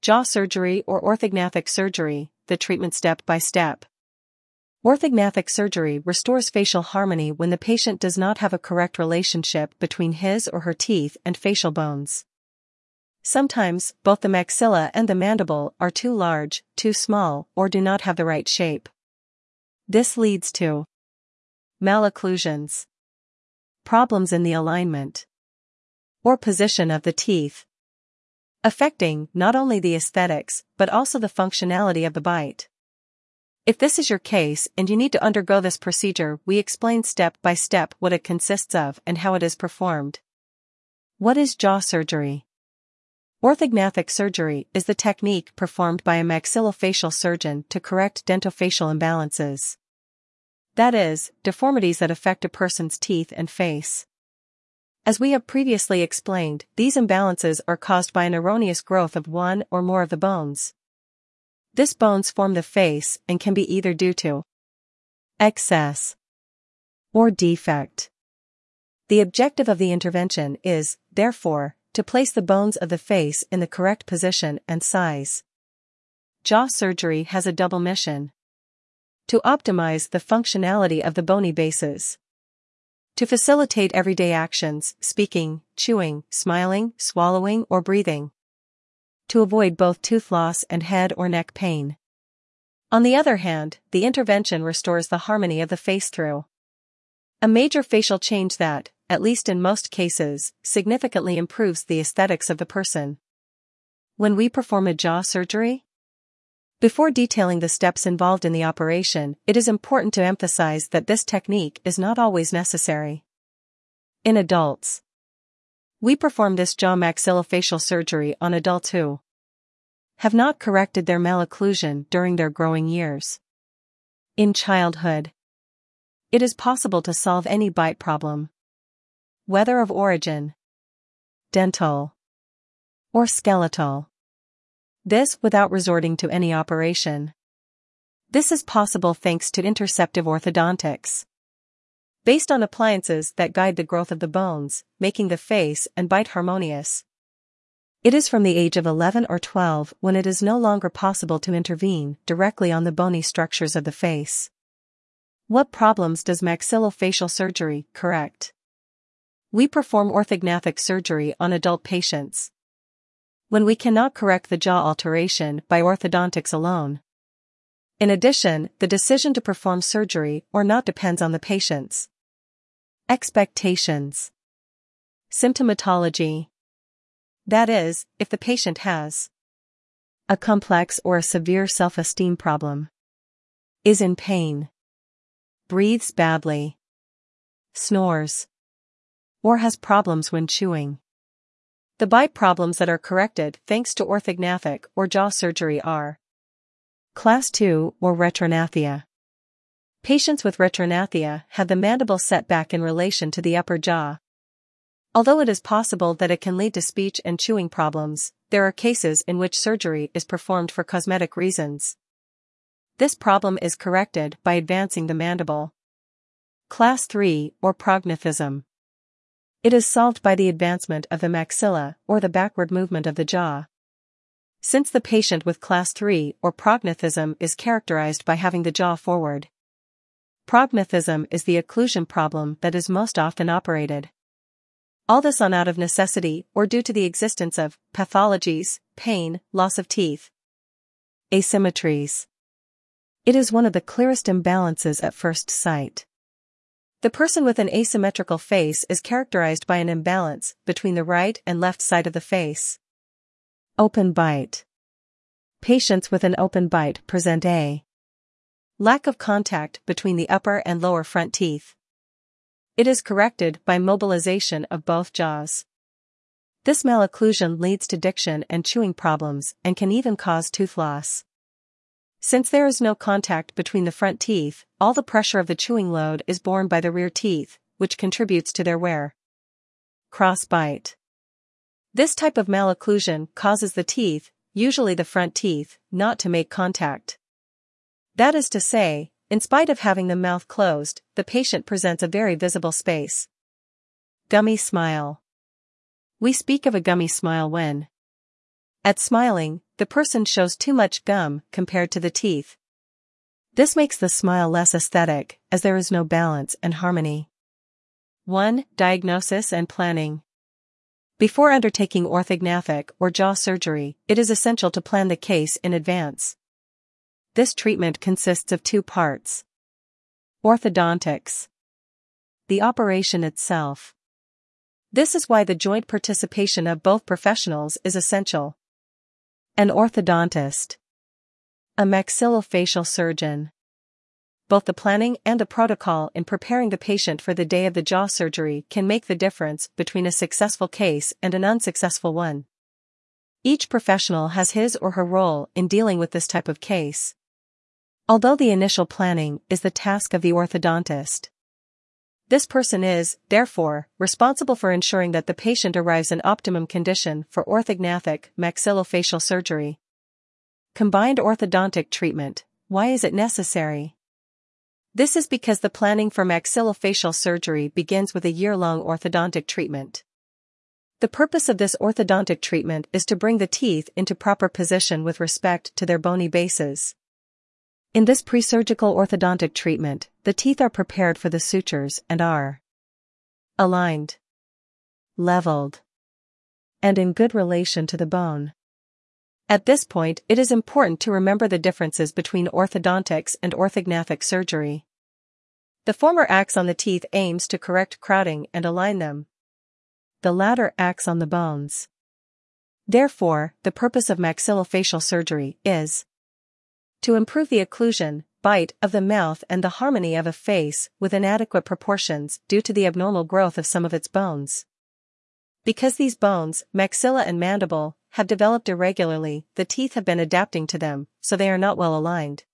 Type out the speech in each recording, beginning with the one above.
jaw surgery or orthognathic surgery, the treatment step by step. Orthognathic surgery restores facial harmony when the patient does not have a correct relationship between his or her teeth and facial bones. Sometimes, both the maxilla and the mandible are too large, too small, or do not have the right shape. This leads to malocclusions, problems in the alignment or position of the teeth, affecting not only the aesthetics but also the functionality of the bite. If this is your case and you need to undergo this procedure, we explain step by step what it consists of and how it is performed. What is jaw surgery? Orthognathic surgery is the technique performed by a maxillofacial surgeon to correct dentofacial imbalances. That is, deformities that affect a person's teeth and face. As we have previously explained, these imbalances are caused by an erroneous growth of one or more of the bones. This bones form the face and can be either due to excess or defect. The objective of the intervention is, therefore, to place the bones of the face in the correct position and size. Jaw surgery has a double mission. To optimize the functionality of the bony bases. To facilitate everyday actions, speaking, chewing, smiling, swallowing, or breathing. To avoid both tooth loss and head or neck pain. On the other hand, the intervention restores the harmony of the face through a major facial change that, at least in most cases, significantly improves the aesthetics of the person. When we perform a jaw surgery, before detailing the steps involved in the operation, it is important to emphasize that this technique is not always necessary. In adults, we perform this jaw maxillofacial surgery on adults who have not corrected their malocclusion during their growing years. In childhood, it is possible to solve any bite problem. Whether of origin, dental, or skeletal. This without resorting to any operation. This is possible thanks to interceptive orthodontics. Based on appliances that guide the growth of the bones, making the face and bite harmonious. It is from the age of 11 or 12 when it is no longer possible to intervene directly on the bony structures of the face. What problems does maxillofacial surgery correct? We perform orthognathic surgery on adult patients when we cannot correct the jaw alteration by orthodontics alone. In addition, the decision to perform surgery or not depends on the patient's expectations. Symptomatology. That is, if the patient has a complex or a severe self-esteem problem, is in pain, breathes badly, snores, or has problems when chewing. The bite problems that are corrected thanks to orthognathic or jaw surgery are Class 2 or retrognathia. Patients with retrognathia have the mandible set back in relation to the upper jaw. Although it is possible that it can lead to speech and chewing problems, there are cases in which surgery is performed for cosmetic reasons. This problem is corrected by advancing the mandible. Class 3 or prognathism. It is solved by the advancement of the maxilla or the backward movement of the jaw. Since the patient with class 3 or prognathism is characterized by having the jaw forward. Prognathism is the occlusion problem that is most often operated. All this on out of necessity or due to the existence of pathologies, pain, loss of teeth. Asymmetries. It is one of the clearest imbalances at first sight. The person with an asymmetrical face is characterized by an imbalance between the right and left side of the face. Open bite. Patients with an open bite present a lack of contact between the upper and lower front teeth. It is corrected by mobilization of both jaws. This malocclusion leads to diction and chewing problems and can even cause tooth loss. Since there is no contact between the front teeth, all the pressure of the chewing load is borne by the rear teeth, which contributes to their wear. Crossbite. This type of malocclusion causes the teeth, usually the front teeth, not to make contact. That is to say, in spite of having the mouth closed, the patient presents a very visible space. Gummy smile. We speak of a gummy smile when, at smiling, the person shows too much gum compared to the teeth. This makes the smile less aesthetic, as there is no balance and harmony. 1. Diagnosis and planning. Before undertaking orthognathic or jaw surgery, it is essential to plan the case in advance. This treatment consists of two parts. Orthodontics. The operation itself. This is why the joint participation of both professionals is essential. An orthodontist. A maxillofacial surgeon. Both the planning and the protocol in preparing the patient for the day of the jaw surgery can make the difference between a successful case and an unsuccessful one. Each professional has his or her role in dealing with this type of case. Although the initial planning is the task of the orthodontist. This person is, therefore, responsible for ensuring that the patient arrives in optimum condition for orthognathic maxillofacial surgery. Combined orthodontic treatment, why is it necessary? This is because the planning for maxillofacial surgery begins with a year-long orthodontic treatment. The purpose of this orthodontic treatment is to bring the teeth into proper position with respect to their bony bases. In this pre-surgical orthodontic treatment, the teeth are prepared for the sutures and are aligned, leveled, and in good relation to the bone. At this point, it is important to remember the differences between orthodontics and orthognathic surgery. The former acts on the teeth aims to correct crowding and align them. The latter acts on the bones. Therefore, the purpose of maxillofacial surgery is to improve the occlusion, bite of the mouth and the harmony of a face with inadequate proportions due to the abnormal growth of some of its bones. Because these bones, maxilla and mandible, have developed irregularly, the teeth have been adapting to them, so they are not well aligned.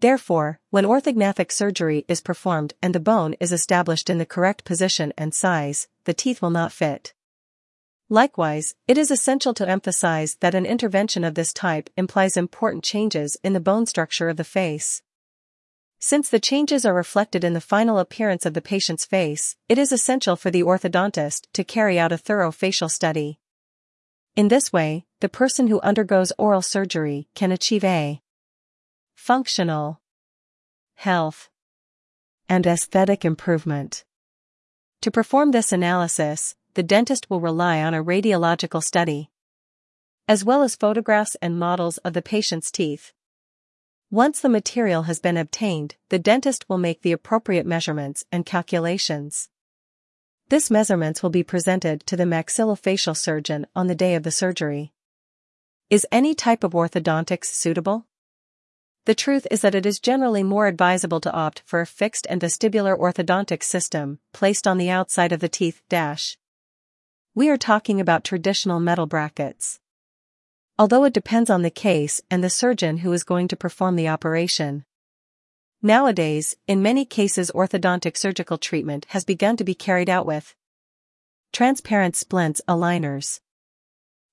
Therefore, when orthognathic surgery is performed and the bone is established in the correct position and size, the teeth will not fit. Likewise, it is essential to emphasize that an intervention of this type implies important changes in the bone structure of the face. Since the changes are reflected in the final appearance of the patient's face, it is essential for the orthodontist to carry out a thorough facial study. In this way, the person who undergoes oral surgery can achieve a functional health and aesthetic improvement. To perform this analysis, the dentist will rely on a radiological study, as well as photographs and models of the patient's teeth. Once the material has been obtained, the dentist will make the appropriate measurements and calculations. This measurements will be presented to the maxillofacial surgeon on the day of the surgery. Is any type of orthodontics suitable? The truth is that it is generally more advisable to opt for a fixed and vestibular orthodontic system placed on the outside of the teeth dash. We are talking about traditional metal brackets. Although it depends on the case and the surgeon who is going to perform the operation. Nowadays, in many cases orthodontic surgical treatment has begun to be carried out with transparent splints aligners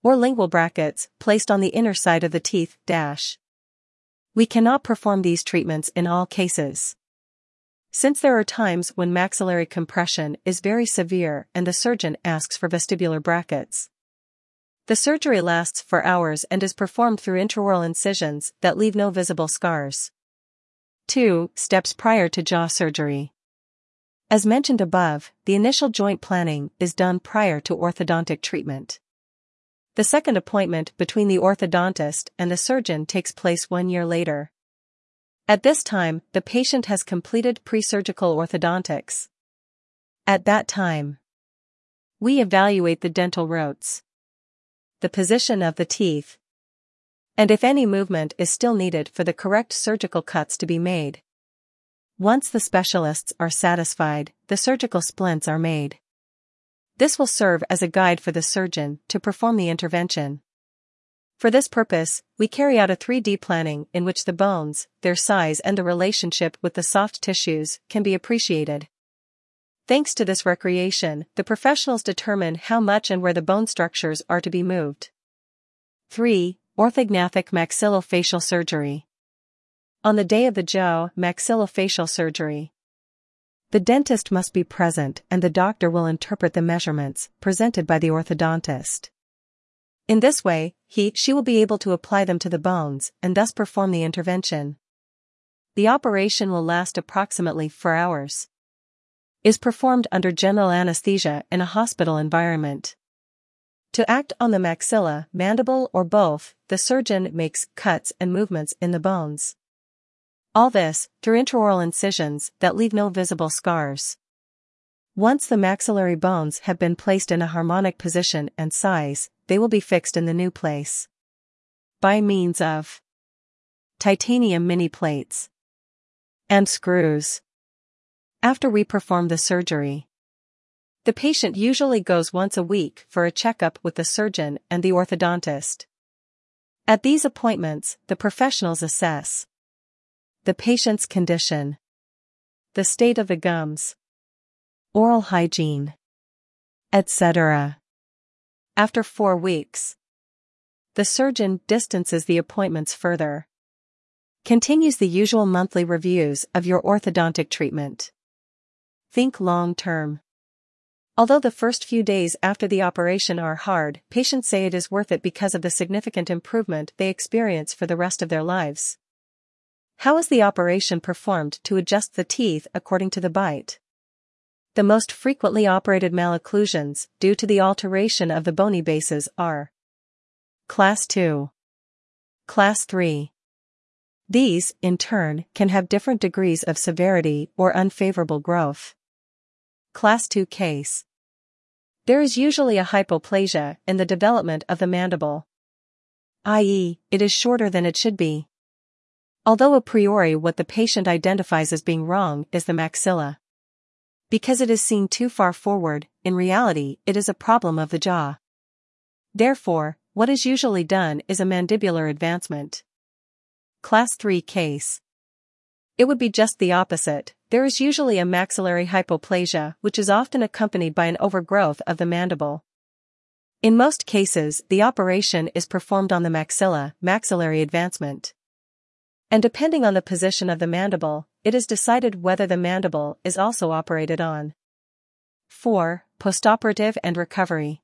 or lingual brackets placed on the inner side of the teeth dash. We cannot perform these treatments in all cases. Since there are times when maxillary compression is very severe and the surgeon asks for vestibular brackets. The surgery lasts for hours and is performed through intraoral incisions that leave no visible scars. 2. Steps prior to jaw surgery. As mentioned above, the initial joint planning is done prior to orthodontic treatment. The second appointment between the orthodontist and the surgeon takes place one year later. At this time, the patient has completed pre-surgical orthodontics. At that time, we evaluate the dental roots, the position of the teeth, and if any movement is still needed for the correct surgical cuts to be made. Once the specialists are satisfied, the surgical splints are made. This will serve as a guide for the surgeon to perform the intervention. For this purpose, we carry out a 3D planning in which the bones, their size and the relationship with the soft tissues can be appreciated. Thanks to this recreation, the professionals determine how much and where the bone structures are to be moved. 3. Orthognathic maxillofacial surgery. On the day of the jaw maxillofacial surgery, the dentist must be present and the doctor will interpret the measurements presented by the orthodontist. In this way, he, she will be able to apply them to the bones and thus perform the intervention. The operation will last approximately 4 hours. Is performed under general anesthesia in a hospital environment. To act on the maxilla, mandible or both, the surgeon makes cuts and movements in the bones. All this, through intraoral incisions that leave no visible scars. Once the maxillary bones have been placed in a harmonic position and size, they will be fixed in the new place. By means of titanium mini plates and screws. After we perform the surgery, the patient usually goes once a week for a checkup with the surgeon and the orthodontist. At these appointments, the professionals assess the patient's condition, the state of the gums, oral hygiene, etc. After four weeks, the surgeon distances the appointments further. Continues the usual monthly reviews of your orthodontic treatment. Think long term. Although the first few days after the operation are hard, patients say it is worth it because of the significant improvement they experience for the rest of their lives. How is the operation performed to adjust the teeth according to the bite? The most frequently operated malocclusions, due to the alteration of the bony bases, are Class 2, Class 3. These, in turn, can have different degrees of severity or unfavorable growth. Class 2 case. There is usually a hypoplasia in the development of the mandible, i.e., it is shorter than it should be. Although a priori what the patient identifies as being wrong is the maxilla. Because it is seen too far forward, in reality, it is a problem of the jaw. Therefore, what is usually done is a mandibular advancement. Class 3 case. It would be just the opposite, there is usually a maxillary hypoplasia which is often accompanied by an overgrowth of the mandible. In most cases, the operation is performed on the maxilla, maxillary advancement and depending on the position of the mandible, it is decided whether the mandible is also operated on. 4. Postoperative and recovery.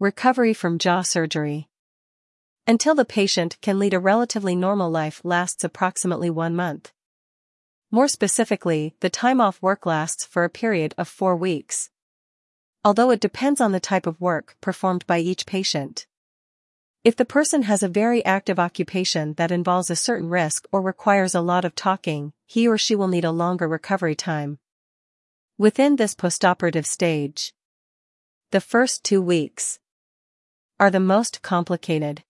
Recovery from jaw surgery. Until the patient can lead a relatively normal life lasts approximately one month. More specifically, the time off work lasts for a period of four weeks. Although it depends on the type of work performed by each patient. If the person has a very active occupation that involves a certain risk or requires a lot of talking, he or she will need a longer recovery time. Within this postoperative stage, the first two weeks are the most complicated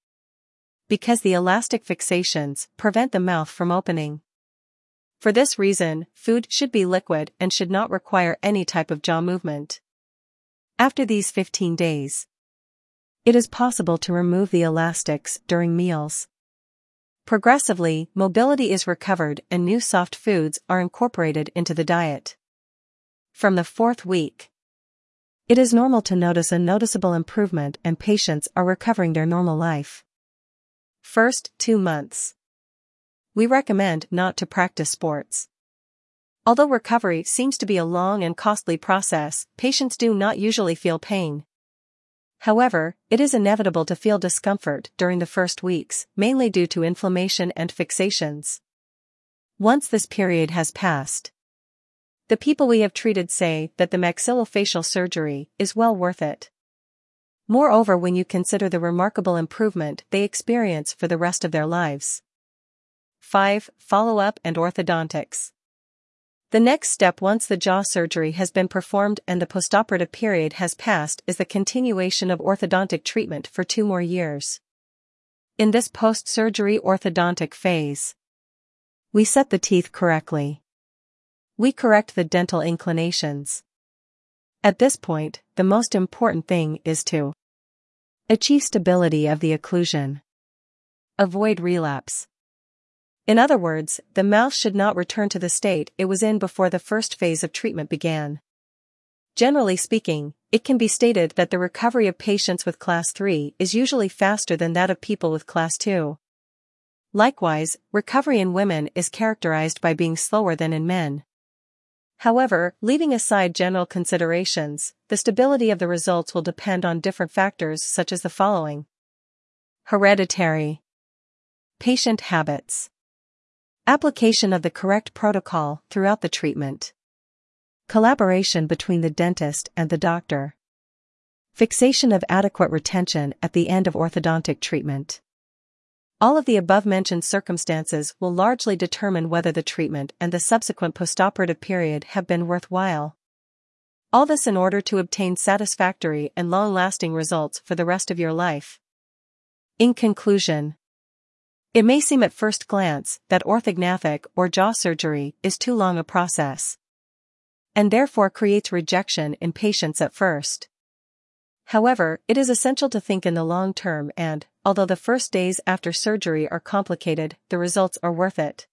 because the elastic fixations prevent the mouth from opening. For this reason, food should be liquid and should not require any type of jaw movement. After these 15 days, it is possible to remove the elastics during meals. Progressively, mobility is recovered and new soft foods are incorporated into the diet. From the fourth week, it is normal to notice a noticeable improvement and patients are recovering their normal life. First, two months. We recommend not to practice sports. Although recovery seems to be a long and costly process, patients do not usually feel pain. However, it is inevitable to feel discomfort during the first weeks, mainly due to inflammation and fixations. Once this period has passed, the people we have treated say that the maxillofacial surgery is well worth it. Moreover, when you consider the remarkable improvement they experience for the rest of their lives. 5. Follow up and orthodontics. The next step once the jaw surgery has been performed and the postoperative period has passed is the continuation of orthodontic treatment for two more years. In this post-surgery orthodontic phase, we set the teeth correctly. We correct the dental inclinations. At this point, the most important thing is to achieve stability of the occlusion. Avoid relapse. In other words, the mouth should not return to the state it was in before the first phase of treatment began. Generally speaking, it can be stated that the recovery of patients with class 3 is usually faster than that of people with class 2. Likewise, recovery in women is characterized by being slower than in men. However, leaving aside general considerations, the stability of the results will depend on different factors such as the following. Hereditary. Patient habits. Application of the correct protocol throughout the treatment. Collaboration between the dentist and the doctor. Fixation of adequate retention at the end of orthodontic treatment. All of the above-mentioned circumstances will largely determine whether the treatment and the subsequent postoperative period have been worthwhile. All this in order to obtain satisfactory and long-lasting results for the rest of your life. In conclusion, it may seem at first glance that orthognathic or jaw surgery is too long a process and therefore creates rejection in patients at first. However, it is essential to think in the long term and, although the first days after surgery are complicated, the results are worth it.